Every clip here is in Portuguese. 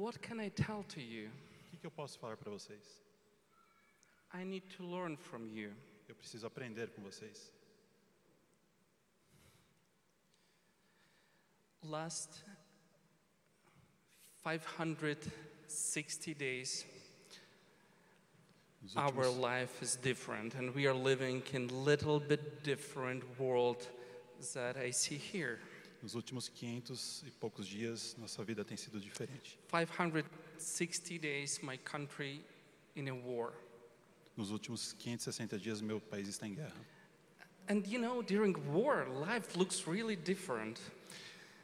What can I tell to you? O que, que eu posso falar para vocês? I need to learn from you. Eu preciso aprender com vocês. Last 560 days, Nos our últimos, life is different, and we are living in a little bit different world that I see here. Nos últimos 500 e poucos dias, nossa vida tem sido diferente. 560 days, my country in a war. Nos últimos 560 dias, meu país está em guerra. And you know, during war, life looks really different.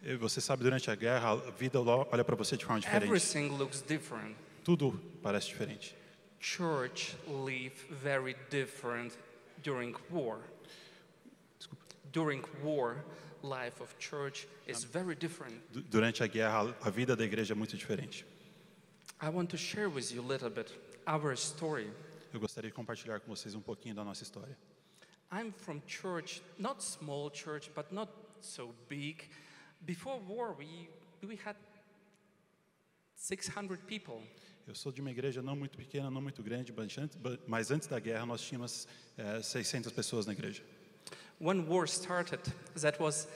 E você sabe, durante a guerra, a vida olha para você de forma diferente. Everything looks different. Tudo parece diferente. Church live very different during war. During war, life of church is very different. Du- Durante a guerra, a vida da igreja é muito diferente. I want to share with you a little bit our story. Eu gostaria de compartilhar com vocês um pouquinho da nossa história. I'm from church, not small church, but not so big. Before war, we, we had 600 people. Eu sou de uma igreja não muito pequena, não muito grande, mas antes, da guerra nós tínhamos eh, 600 pessoas na igreja. When war started, that was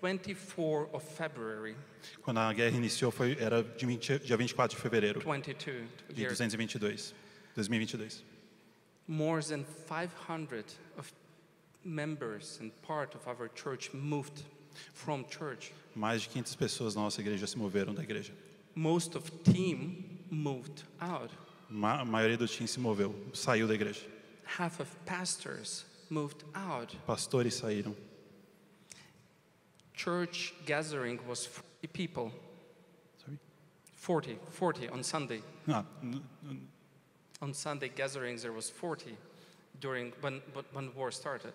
24 of February, Quando a guerra iniciou, foi, era de 20, dia 24 de fevereiro 22 de years 222, 2022. more than 500 of members and part of our church moved from church Mais de 500 pessoas na nossa igreja se moveram da igreja. most of team moved out Ma a maioria do time se moveu, saiu da igreja. half of pastors moved out Pastores saíram. church gathering was 40 people Sorry? 40 40 on sunday Ah, on sunday gatherings there was 40 during when when- war started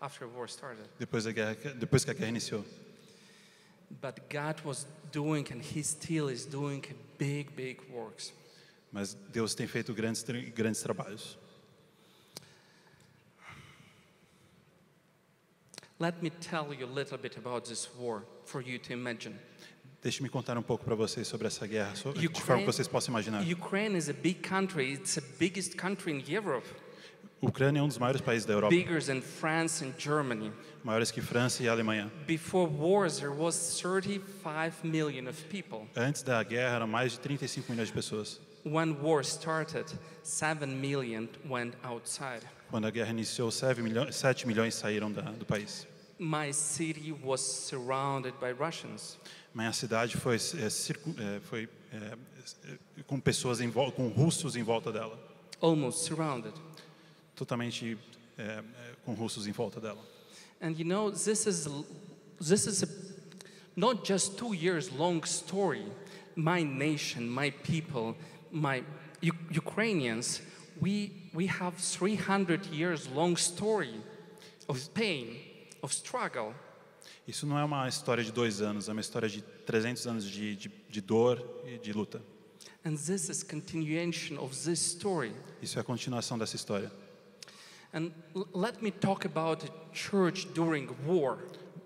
after war started depois, da guerra, depois que a guerra iniciou. but god was doing and he still is doing big big works Mas Deus tem feito grandes, grandes trabalhos. Let me tell you a little bit about this war for you to imagine. Deixe-me contar um pouco para vocês sobre essa guerra, so- de Ukraine- forma que vocês possam imaginar. Ukraine is a big country. It's the biggest country in Europe, Ucrânia é um dos maiores países da Europa, bigger than France and Germany. maiores que França e Alemanha. Before wars, there was 35 million of people. Antes da guerra, eram mais de 35 milhões de pessoas. When war started, 7 million went outside. Quando a guerra iniciou, 7 milhões, 7 milhões saíram da, do país. My city was surrounded by Russians. Minha cidade foi, é, é, foi é, é, com pessoas em vol- com russos em volta dela, Almost surrounded. totalmente é, é, com russos em volta dela. And you know, this is this is a, not just two years long story. My nation, my people, my Ukrainians, we we have 300 years long story of pain, of struggle. Isso não é uma história de dois anos, é uma história de 300 anos de, de, de dor e de luta. And this is continuation of this story. Isso é a continuação dessa história. And let me talk about the church during war.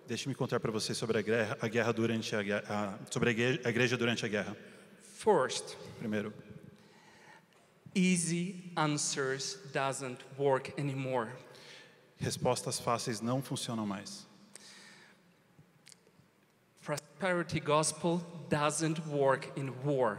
Deixe-me contar para vocês sobre a guerra, a guerra durante a, a- sobre a igreja, a igreja durante a guerra. First, Primeiro, easy answers doesn't work anymore. respostas fáceis não funcionam mais. Prosperity gospel doesn't work in war.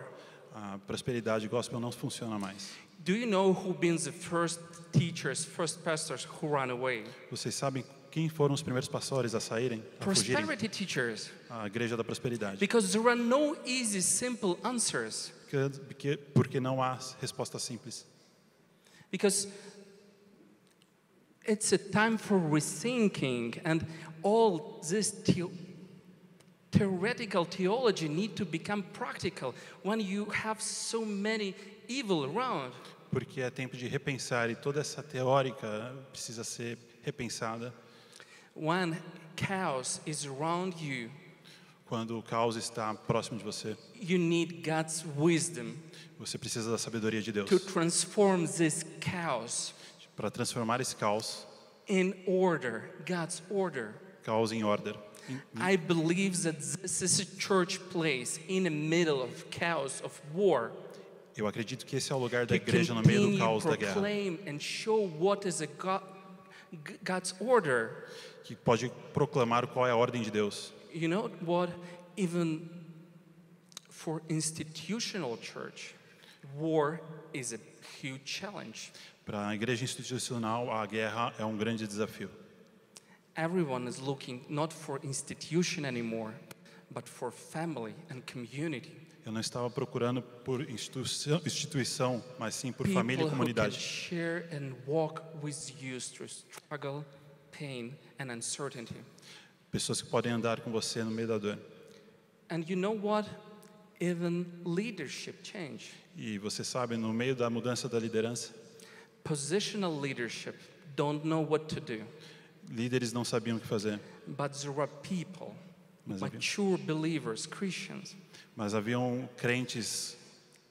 A prosperidade gospel não funciona mais. Do you know who been the first teachers, first pastors who ran away? Vocês sabem quem foram os primeiros pastores a saírem, a fugirem? Prosperity teachers. A igreja da prosperidade. Because there are no easy, simple answers. Porque, porque, não há resposta simples. Because it's a time for rethinking, and all this theo- theoretical theology need to become practical when you have so many evil around. Porque é tempo de repensar e toda essa teórica precisa ser repensada When chaos is around you, quando o caos está próximo de você. you need God's wisdom Você precisa da sabedoria de Deus to transform this chaos para transformar esse caos, in order, God's order. caos em order. I believe that this is a church place in the middle of chaos of war. Eu acredito que esse é o lugar da igreja no meio do caos da guerra, proclaim and show what is a God, God's order. que pode proclamar qual é a ordem de Deus. You know what? Even for institutional church, war is a huge challenge. Para a igreja institucional, a guerra é um grande desafio. Everyone is looking not for institution anymore, but for family and community. Eu não estava procurando por instituição, instituição mas sim por família e People who can comunidade. share and walk with you through struggle, pain, and uncertainty. Pessoas que podem andar com você no meio da dor. And you know what? Even leadership change. E você sabe, no meio da mudança da liderança, Positional leadership don't know what to do, líderes não sabiam o que fazer. but there are people, Mas havia- mature believers, Christians. Mas haviam crentes,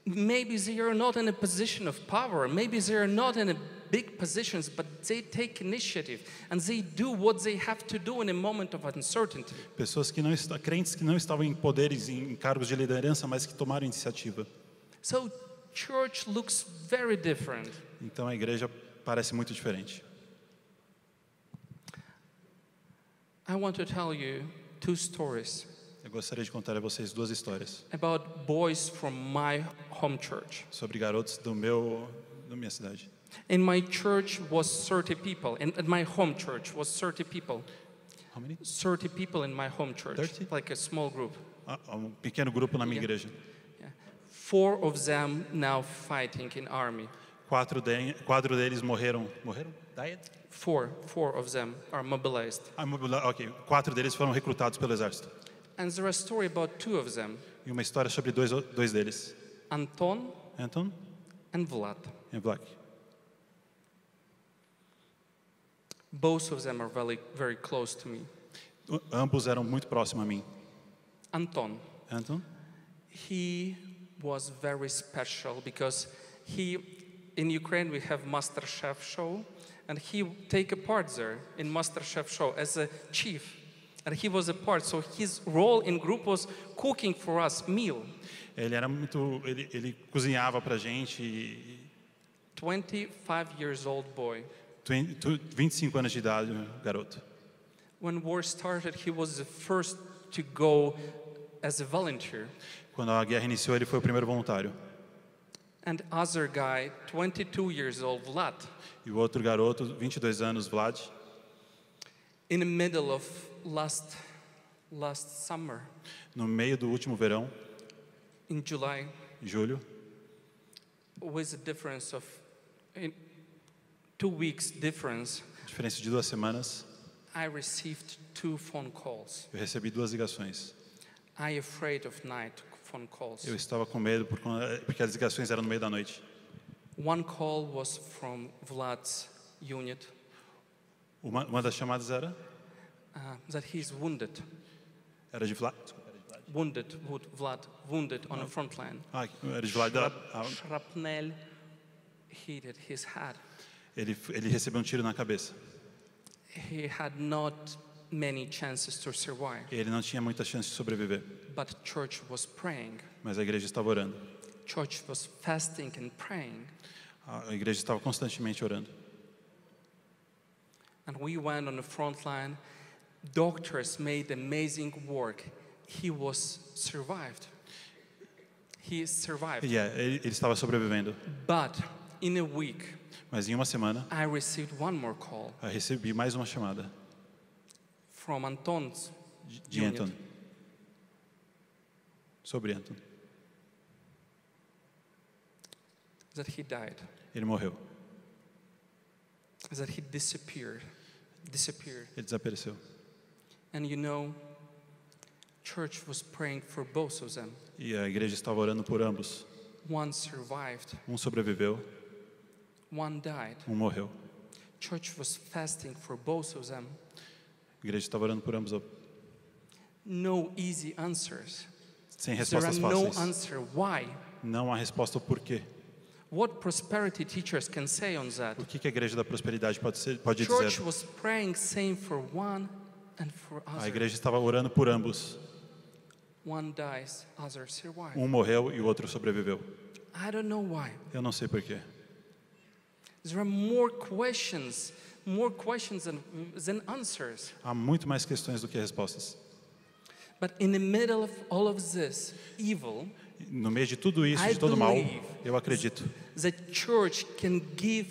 Maybe they are not in a position of power, maybe they are not in a big positions, but they take initiative and they do what they have to do in a moment of uncertainty. pessoas que não crentes que não estavam em poderes, em cargos de liderança, mas que tomaram iniciativa. So church looks very different. Então a igreja parece muito diferente. I want to tell you two stories Eu gostaria de contar a vocês duas histórias about boys from my home church. sobre garotos do meu, da minha cidade. In my church was 30 people. In, at my home church was 30 people. How many? 30 people in my home church, 30? like a small group. Ah, um pequeno grupo na minha Yeah. igreja. Four of them now fighting in army. Quatro, de, quatro deles morreram. Morreram? Died? Four, four of them are mobilized. Ah, mobila- ok. Quatro deles foram recrutados pelo exército. And there's a story about two of them, E uma história sobre dois, dois deles. Anton Anton and Vlad. e Vlad. Both of them are very, very close to me. Ambos eram muito próximos a mim. Anton, Anton he was very special because he, in Ukraine we have MasterChef show, and he take a part there in MasterChef show as a chief, and he was a part. So his role in group was cooking for us meal. Ele era muito, ele, ele cozinhava pra gente. e- 25 years old boy. Twen- tu- 25 anos de idade, um garoto. When war started, he was the first to go as a volunteer. Quando a guerra iniciou, ele foi o primeiro voluntário. And other guy, 22 years old, Vlad, E o outro garoto, 22 anos, Vlad, in the middle of last last summer no meio do último verão, in July, julho, with a difference of in two weeks difference, diferença de duas semanas, I received two phone calls. eu recebi duas ligações. I afraid of night phone calls. Eu estava com medo por porque as ligações eram no meio da noite. One call was from Vlad's unit Uma, uma das chamadas era uh, that he's wounded, era de Vlad. wounded, wound- Vlad, wounded on the front line. Ah, era de Vlad. Shrapnel hit his head. Ele, ele recebeu um tiro na cabeça. He had not many chances to survive, Ele não tinha muita chance de sobreviver, but church was praying. mas a igreja estava orando. Church was fasting and praying. A igreja estava constantemente orando. And we went on the front line. Doctors made amazing work. He was survived. He survived. E é, ele, ele estava sobrevivendo. But in a week, Mas em uma semana, I received one more call eu recebi mais uma chamada from Anton's de, de unit. Anton. Sobre Anton. that he died, Ele morreu. that he disappeared, disappeared. Ele desapareceu. And you know, church was praying for both of them. E a igreja estava orando por ambos. One survived, Um sobreviveu. Um morreu. Church was fasting for both of them. A igreja estava orando por ambos, No easy answers. sem There are respostas no fáceis. answer. Why? Não há resposta ao porquê. What prosperity teachers can say on that? O que que a igreja da prosperidade pode, ser, pode Church dizer? was praying, saying for one, and for A others. igreja estava orando por ambos. One dies, others survive. Um morreu e o outro sobreviveu. I don't know why. Eu não sei porquê. There are more questions, more questions than, than answers. Há muito mais questões do que respostas. But in the middle of all of this evil, No meio de tudo isso, I de todo mal, eu acredito the church can give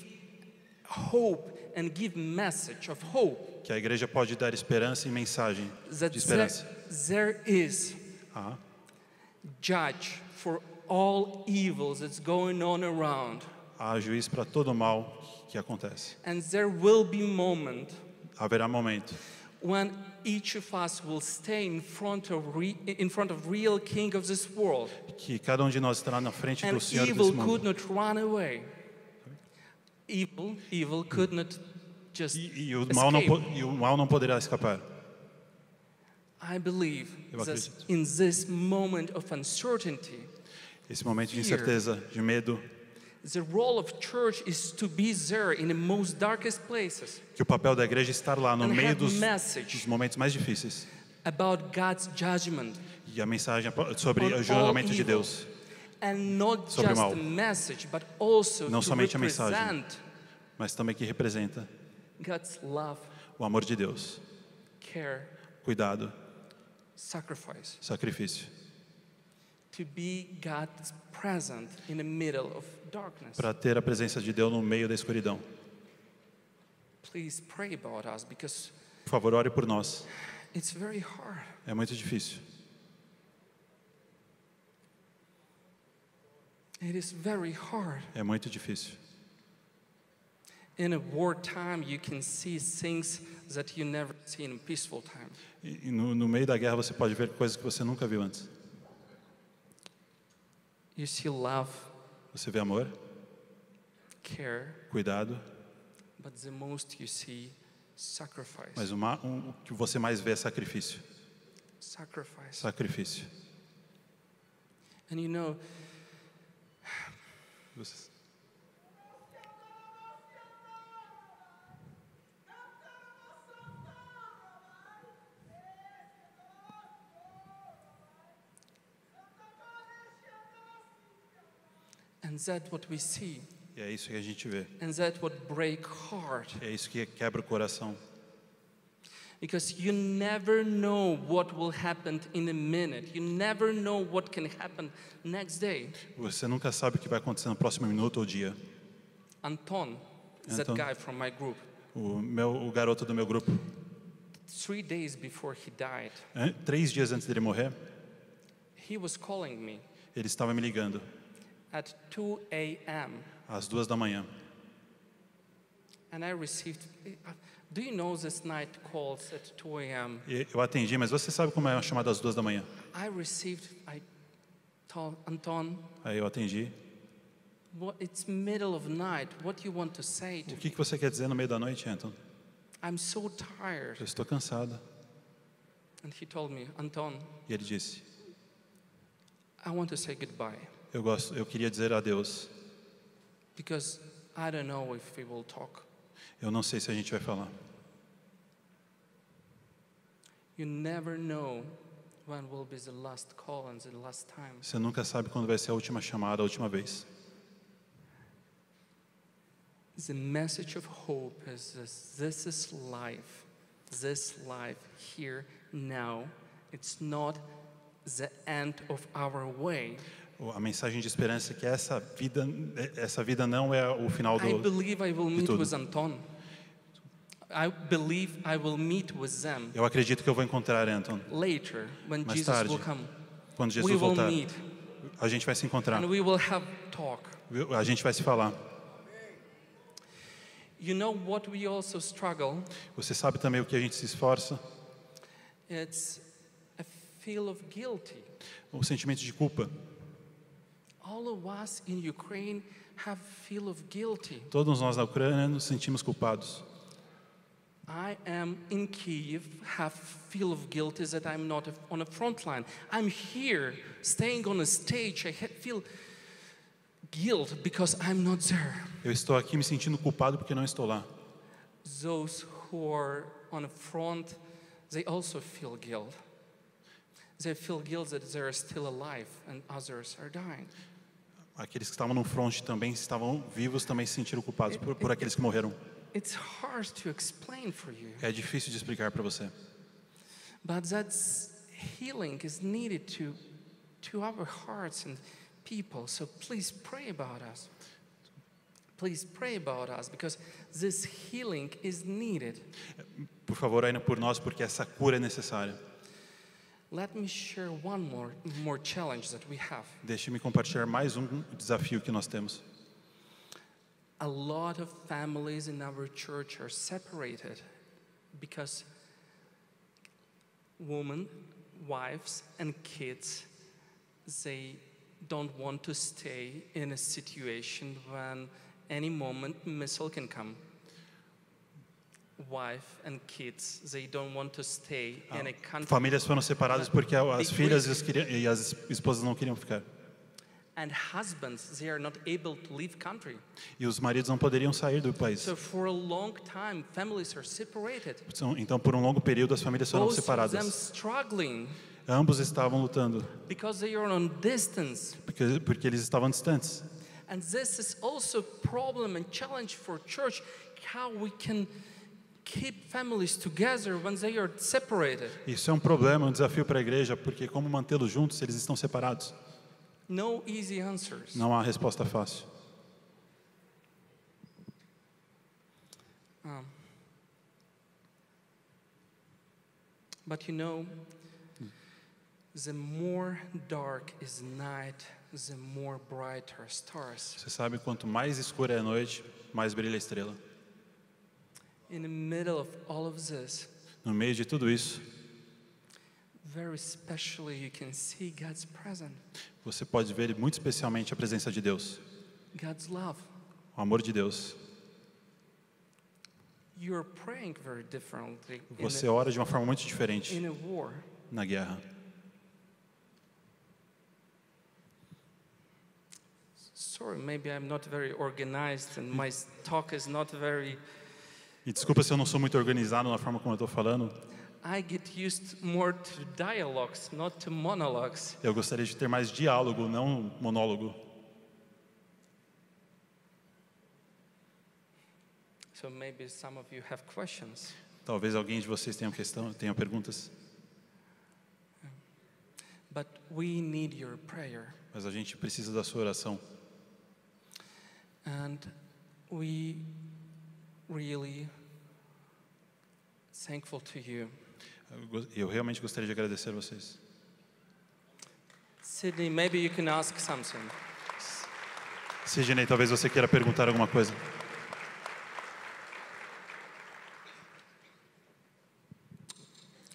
hope and give message of hope que a igreja pode dar esperança e mensagem that de there, esperança. there is Ah, judge for all evils that's going on around. Há juiz para todo mal que acontece. And there will be moment Haverá momento when each of us will stay in front of re, in front of real king of this world que cada um de nós estará na frente and do Senhor evil desse could mundo. not run away evil evil could not just E, e o mal não, escape. po- e o mal não poderá escapar. i believe Eu that acredito. in this moment of uncertainty Esse momento de Fear. incerteza, de medo, que o papel da igreja é estar lá no meio dos, dos momentos mais difíceis. about god's judgment E a mensagem sobre o julgamento de. Deus. and not Sobre o just mal. a message but also Não somente a mensagem. mas também que representa god's love o amor de Deus, care cuidado, sacrifice sacrifício, para ter a presença de Deus no meio da escuridão. Please pray about us because Por favor, ore por nós. it's very hard. É muito difícil. It is very hard. É muito difícil. In a wartime, you can see things that you never see in a peaceful time. No, no meio da guerra você pode ver coisas que você nunca viu antes. You see love, Você vê amor, care, cuidado, but the most you see sacrifice. mas o, ma- um- o que você mais vê é sacrifício. Sacrifice. Sacrifício. And you know, Você- and that's what we see, E é isso que a gente vê. and what break heart. É isso que quebra o coração. Because you never know what will happen in a minute. You never know what can happen next day. Você nunca sabe o que vai acontecer no próximo minuto ou dia. Anton, that Anton. guy from my group, O, meu, o garoto do meu grupo, three days before he died, três dias antes dele morrer, he was calling me ele estava me ligando at 2 a.m. às duas da manhã. and I received. Do you know this night calls at 2 a.m.? E eu atendi, mas você sabe como é uma chamada às duas da manhã? I received. I told Anton, Aí eu atendi. what, it's middle of night. What do you want to say to O que, que você quer dizer no meio da noite, Anton? I'm so tired. Eu estou cansado. And he told me, Anton, E ele disse: I want to say goodbye Eu gosto, eu queria dizer adeus. because I don't know if we will talk. Eu não sei se a gente vai falar. You never know when will be the last call and the last time. Você nunca sabe quando vai ser a última chamada, a última vez. The message of hope is this this is life. This life here now. It's not the end of our way. A mensagem de esperança é que essa vida, essa vida não é o final I do. believe I will meet tudo. with Anton. I believe I will meet with them Eu acredito que eu vou encontrar Anton later when Mais Jesus tarde. will come. quando we Jesus will voltar. meet A gente vai se encontrar. and we will have talk. A gente vai se falar. You know what we also struggle? Você sabe também o que a gente se esforça? It's a feel of guilty. O sentimento de culpa. Todos nós na Ucrânia nos sentimos culpados. I am in Kiev, have feel of guilty that I'm not on a front line. I'm here, staying on a stage. I feel guilt because I'm not there. Eu estou aqui me sentindo culpado porque não estou lá. Those who are on the front, they also feel guilt. They feel guilt that they are still alive and others are dying. Aqueles que estavam no front também estavam vivos, também se sentiram culpados por, por aqueles que morreram. It's hard to explain for you, É difícil de explicar para você. but that healing is needed to, to our hearts and people. So please pray about us. Please pray about us because this healing is needed. Por favor, ainda por nós, porque essa cura é necessária. More, more challenge that we have. Deixe-me compartilhar mais um desafio que nós temos. A lot of families in our church are separated because women, wives, and kids they don't want to stay in a situation when any moment missile can come. Famílias foram separadas porque as filhas e as esposas não queriam ficar. and husbands they are not able to leave country. E os maridos não poderiam sair do país. So for a long time families are separated. Então, por um longo período, as famílias foram Both of them separadas. struggling Ambos estavam lutando, because they are on distance. porque, porque eles estavam distantes. And this is also problem and challenge for church how we can Isso é um problema, um desafio para a igreja, porque como mantê-los juntos se eles estão separados? No easy answers. Não há resposta fácil. Um, but you know, the more dark is night, the more brighter stars. Você sabe, quanto mais escura é a noite, mais brilha a estrela. In the middle of all of this, No meio de tudo isso, very especially you can see God's presence, você pode ver muito especialmente a presença de Deus, God's love. o amor de Deus. You're praying very differently in Você ora de uma forma muito diferente in a war. na guerra. Sorry, maybe I'm not very organized and my talk is not very. E desculpa se eu não sou muito organizado na forma como eu estou falando. I get used more to dialogues, not to monologues. Eu gostaria de ter mais diálogo, não monólogo. So maybe some of you have questions. Talvez alguém de vocês tenha questão, tenha perguntas, But we need your prayer. mas a gente precisa da sua oração. And we really thankful to you. Eu realmente gostaria de agradecer a vocês. Sydney, maybe you can ask something. Sidney, talvez você queira perguntar alguma coisa.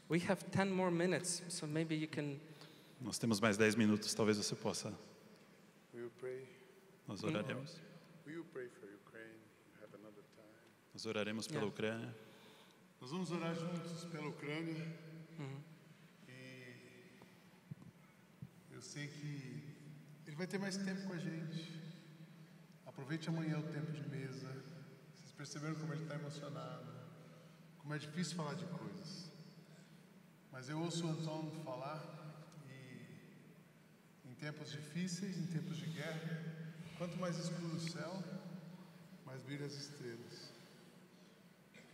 We have 10 more minutes, so maybe you can. Nós temos mais 10 minutos, talvez você possa. Will you pray? Nós oraremos. Will you pray for Ukraine? You have another time. Nós oraremos pela Yeah. Ucrânia. Nós vamos orar juntos pela Ucrânia. E eu sei que ele vai ter mais tempo com a gente. Aproveite amanhã o tempo de mesa. Vocês perceberam como ele está emocionado? Como é difícil falar de coisas. Mas eu ouço o Antônio falar e em tempos difíceis, em tempos de guerra, quanto mais escuro o céu, mais brilham as estrelas.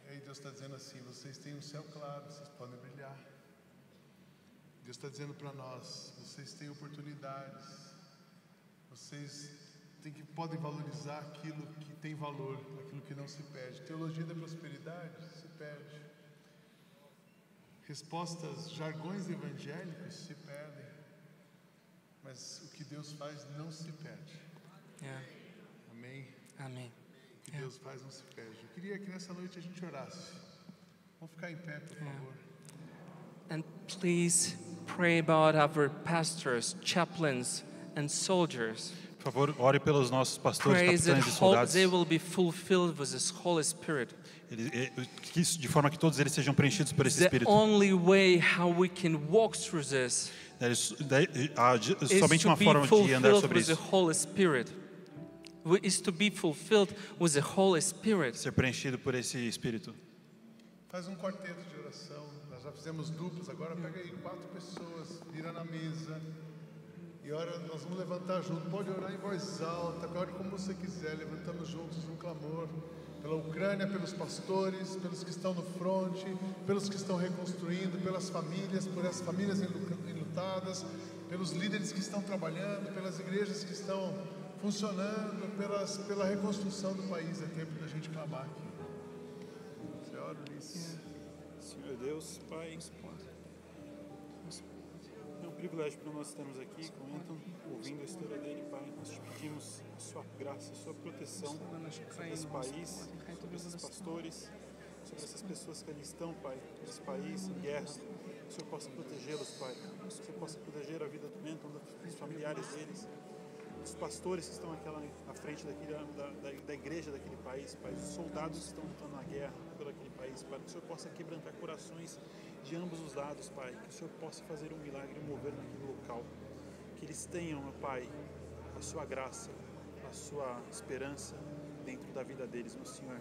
E aí Deus está dizendo assim: vocês têm um céu claro, vocês podem brilhar. Deus está dizendo para nós: vocês têm oportunidades, vocês têm que, podem valorizar aquilo que tem valor, aquilo que não se perde. Teologia da prosperidade se perde. Respostas, jargões evangélicos se perdem. Mas o que Deus faz não se perde. Yeah, Amém? Amen. Que Yeah. Deus faz não se perde. Eu queria que nessa noite a gente orasse. Vamos ficar em pé, por favor. And please pray about our pastors, chaplains, and soldiers. Por favor, ore pelos nossos pastores, Pray that capitães e soldados. they will be fulfilled with this Holy Spirit. Ele- que isso- de forma que todos eles sejam preenchidos por esse The Espírito. only way how we can walk through this somente to uma be forma de andar fulfilled sobre with the isso. Is to be fulfilled with the Holy Spirit. Ser preenchido por esse Espírito. Faz um quarteto de oração. Nós já fizemos duplas, agora pega aí quatro pessoas, vira na mesa. E ora, nós vamos levantar junto. Pode orar em voz alta, ore como você quiser. Levantamos juntos um clamor pela Ucrânia, pelos pastores, pelos que estão no fronte, pelos que estão reconstruindo, pelas famílias, por essas famílias enlutadas, pelos líderes que estão trabalhando, pelas igrejas que estão funcionando, pelas, pela reconstrução do país. É tempo da gente clamar aqui. Senhor, Ulisses. Senhor Deus, Pai, é um privilégio para nós estarmos aqui com Anton, ouvindo a história dele, Pai. Nós te pedimos a sua graça, a sua proteção sobre esse país, sobre esses pastores, sobre essas pessoas que ali estão, Pai, nesse país, em guerra. Que o Senhor possa protegê-los, Pai. Que o Senhor possa proteger a vida do Anton, dos familiares deles, dos pastores que estão naquela, à frente daquele, da, da, da igreja daquele país, Pai. Os soldados que estão lutando na guerra por aquele país, Pai. Que o Senhor possa quebrantar corações de ambos os lados, Pai. Que o Senhor possa fazer um milagre, mover naquele local. Que eles tenham, meu Pai, a sua graça, a sua esperança dentro da vida deles, meu Senhor.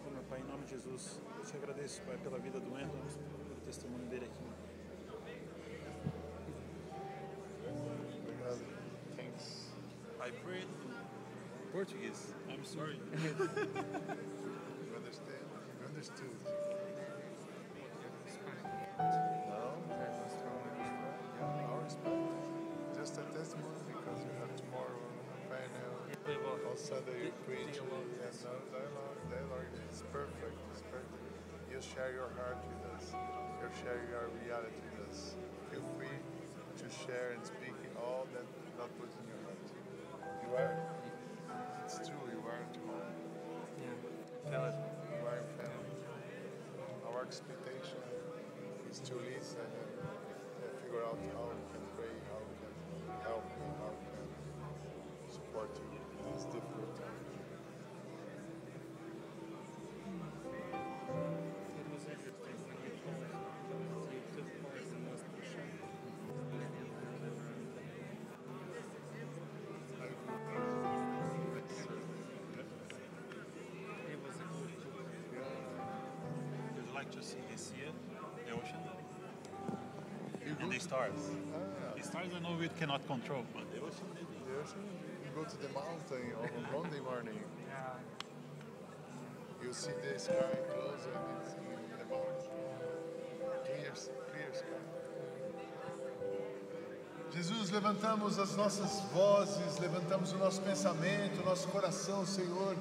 Então, meu Pai, em nome de Jesus, eu te agradeço, Pai, pela vida do Andrew, pelo testemunho dele aqui. I pray in Portuguese. I'm sorry. You understand? You understood. No? Yeah, our respect. Just a testimony because we have tomorrow a panel. On Sunday you preach. Yes, no, dialogue, dialogue is perfect. It's perfect. You share your heart with us. You share your reality with us. Feel free to share and speak all that not put in your heart. You are. It's true. You are tomorrow. You are family. Our expectation is to listen and uh, figure out how we can pray, how like to see the sea, the ocean, You and the stars? Ah, The stars I know we cannot control, but the ocean maybe. the ocean, you go to the mountain on a Monday morning. You see the sky close and it's in the mountain. Clear, clear sky. Jesus, levantamos as nossas vozes, levantamos o nosso pensamento, o nosso coração, Senhor,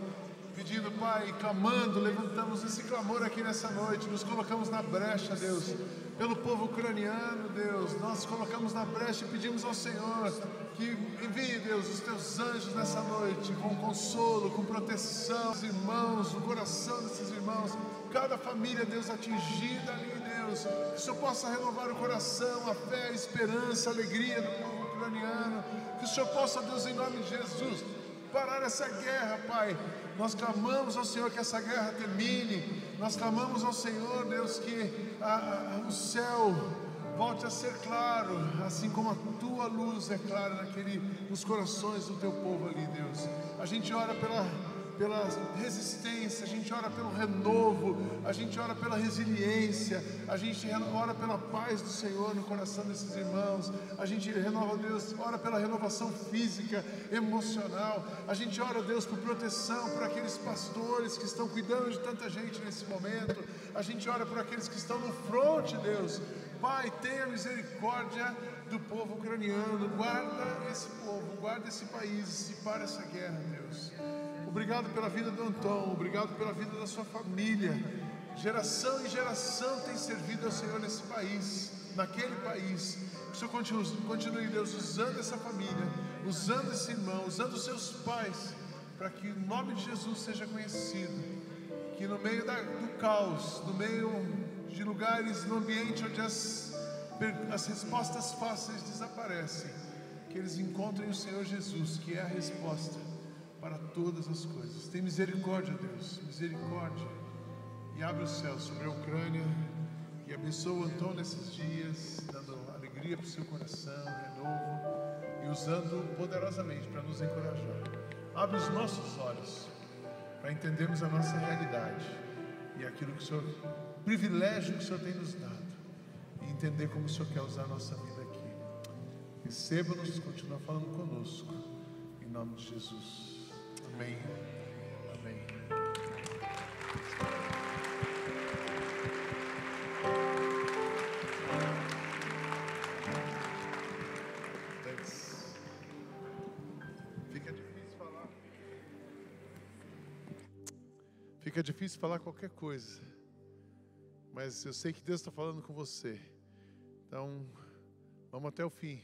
pedindo, Pai, clamando, levantamos esse clamor aqui nessa noite, nos colocamos na brecha, Deus, pelo povo ucraniano, Deus, nós colocamos na brecha e pedimos ao Senhor que envie, Deus, os teus anjos nessa noite, com consolo, com proteção, os irmãos, o coração desses irmãos, cada família, Deus, atingida ali, Deus, que o Senhor possa renovar o coração, a fé, a esperança, a alegria do povo ucraniano, que o Senhor possa, Deus, em nome de Jesus, parar essa guerra, Pai. Nós clamamos ao Senhor que essa guerra termine, nós clamamos ao Senhor, Deus, que a- a- o céu volte a ser claro, assim como a tua luz é clara naquele, nos corações do teu povo ali, Deus. A gente ora pela pela resistência, a gente ora pelo renovo, a gente ora pela resiliência, a gente ora pela paz do Senhor no coração desses irmãos, a gente renova, Deus, ora pela renovação física, emocional, a gente ora, Deus, por proteção por aqueles pastores que estão cuidando de tanta gente nesse momento, a gente ora por aqueles que estão no fronte, Deus. Pai, tenha misericórdia do povo ucraniano, guarda esse povo, guarda esse país e para essa guerra, Deus. Obrigado pela vida do Anton, obrigado pela vida da sua família. Geração em geração tem servido ao Senhor nesse país, naquele país. Que o Senhor continue, continue, Deus, usando essa família, usando esse irmão, usando os seus pais, para que o nome de Jesus seja conhecido. Que no meio da- do caos, no meio de lugares, no ambiente onde as, as respostas fáceis desaparecem, que eles encontrem o Senhor Jesus, que é a resposta para todas as coisas. Tem misericórdia, Deus, misericórdia. E abre o céu sobre a Ucrânia e abençoa o Antônio nesses dias, dando alegria para o seu coração, renovo e usando poderosamente para nos encorajar. Abre os nossos olhos para entendermos a nossa realidade e aquilo que o Senhor privilégio que o Senhor tem nos dado e entender como o Senhor quer usar a nossa vida aqui. Receba-nos, continua falando conosco. Em nome de Jesus. Amém. Amém. Fica difícil falar. Fica difícil falar qualquer coisa. Mas eu sei que Deus está falando com você. Então, vamos até o fim.